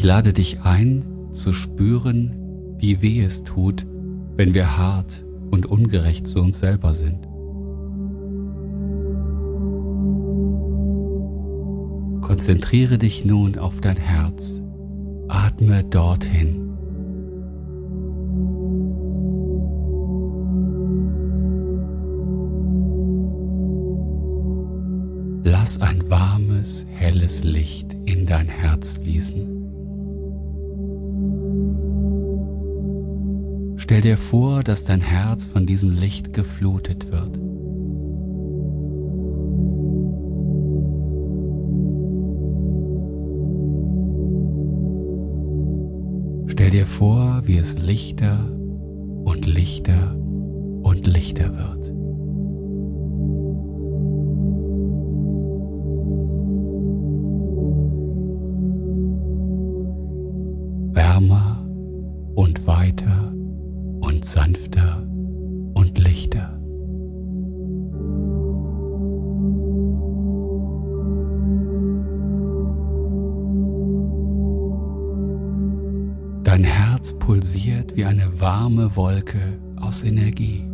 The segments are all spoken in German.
Ich lade dich ein, zu spüren, wie weh es tut, wenn wir hart und ungerecht zu uns selber sind. Konzentriere dich nun auf dein Herz. Atme dorthin. Lass ein warmes, helles Licht in dein Herz fließen. Stell dir vor, dass dein Herz von diesem Licht geflutet wird. Stell dir vor, wie es lichter und lichter und lichter wird. Und sanfter und lichter. Dein Herz pulsiert wie eine warme Wolke aus Energie.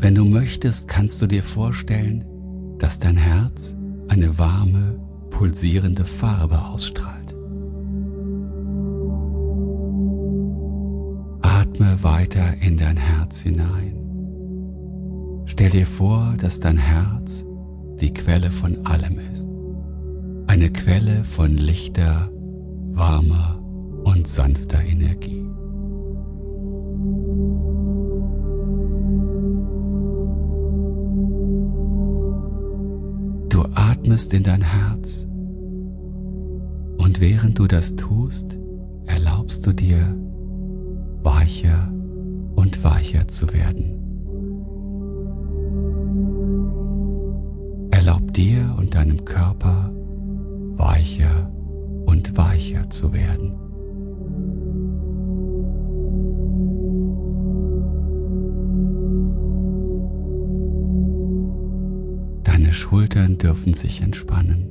Wenn du möchtest, kannst du dir vorstellen, dass dein Herz eine warme pulsierende Farbe ausstrahlt. Atme weiter in dein Herz hinein. Stell dir vor, dass dein Herz die Quelle von allem ist. Eine Quelle von lichter, warmer und sanfter Energie. Du atmest in dein Herz und während du das tust, erlaubst du dir, weicher und weicher zu werden. Erlaub dir und deinem Körper weicher und weicher zu werden. Deine Schultern dürfen sich entspannen.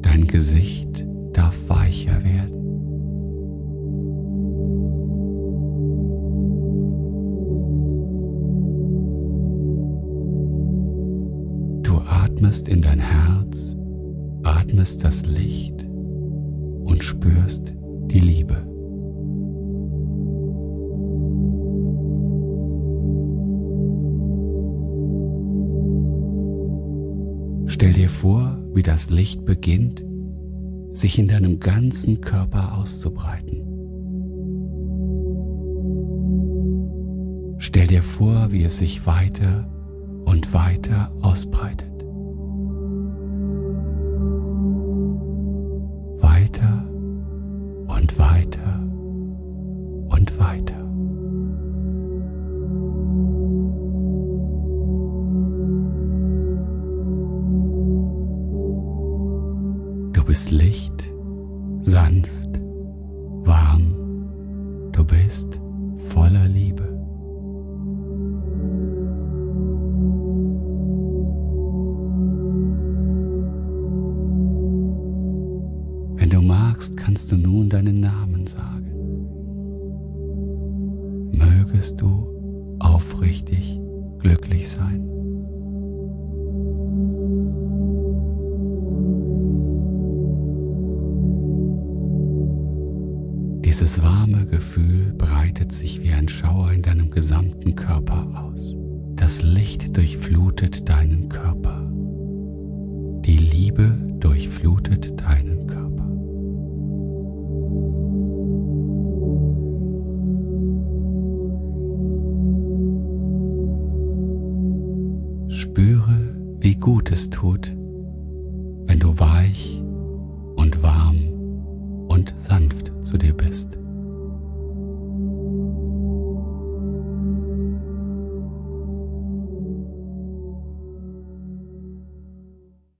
Dein Gesicht darf weicher atmest in dein Herz, atmest das Licht und spürst die Liebe. Stell dir vor, wie das Licht beginnt, sich in deinem ganzen Körper auszubreiten. Stell dir vor, wie es sich weiter und weiter ausbreitet. Weiter. Du bist Licht, sanft, warm. Du bist voller Liebe. Wenn du magst, kannst du nun deinen Namen sagen. Mögest du aufrichtig glücklich sein. Dieses warme Gefühl breitet sich wie ein Schauer in deinem gesamten Körper aus. Das Licht durchflutet deinen Körper. Die Liebe durchflutet Spüre, wie gut es tut, wenn du weich und warm und sanft zu dir bist.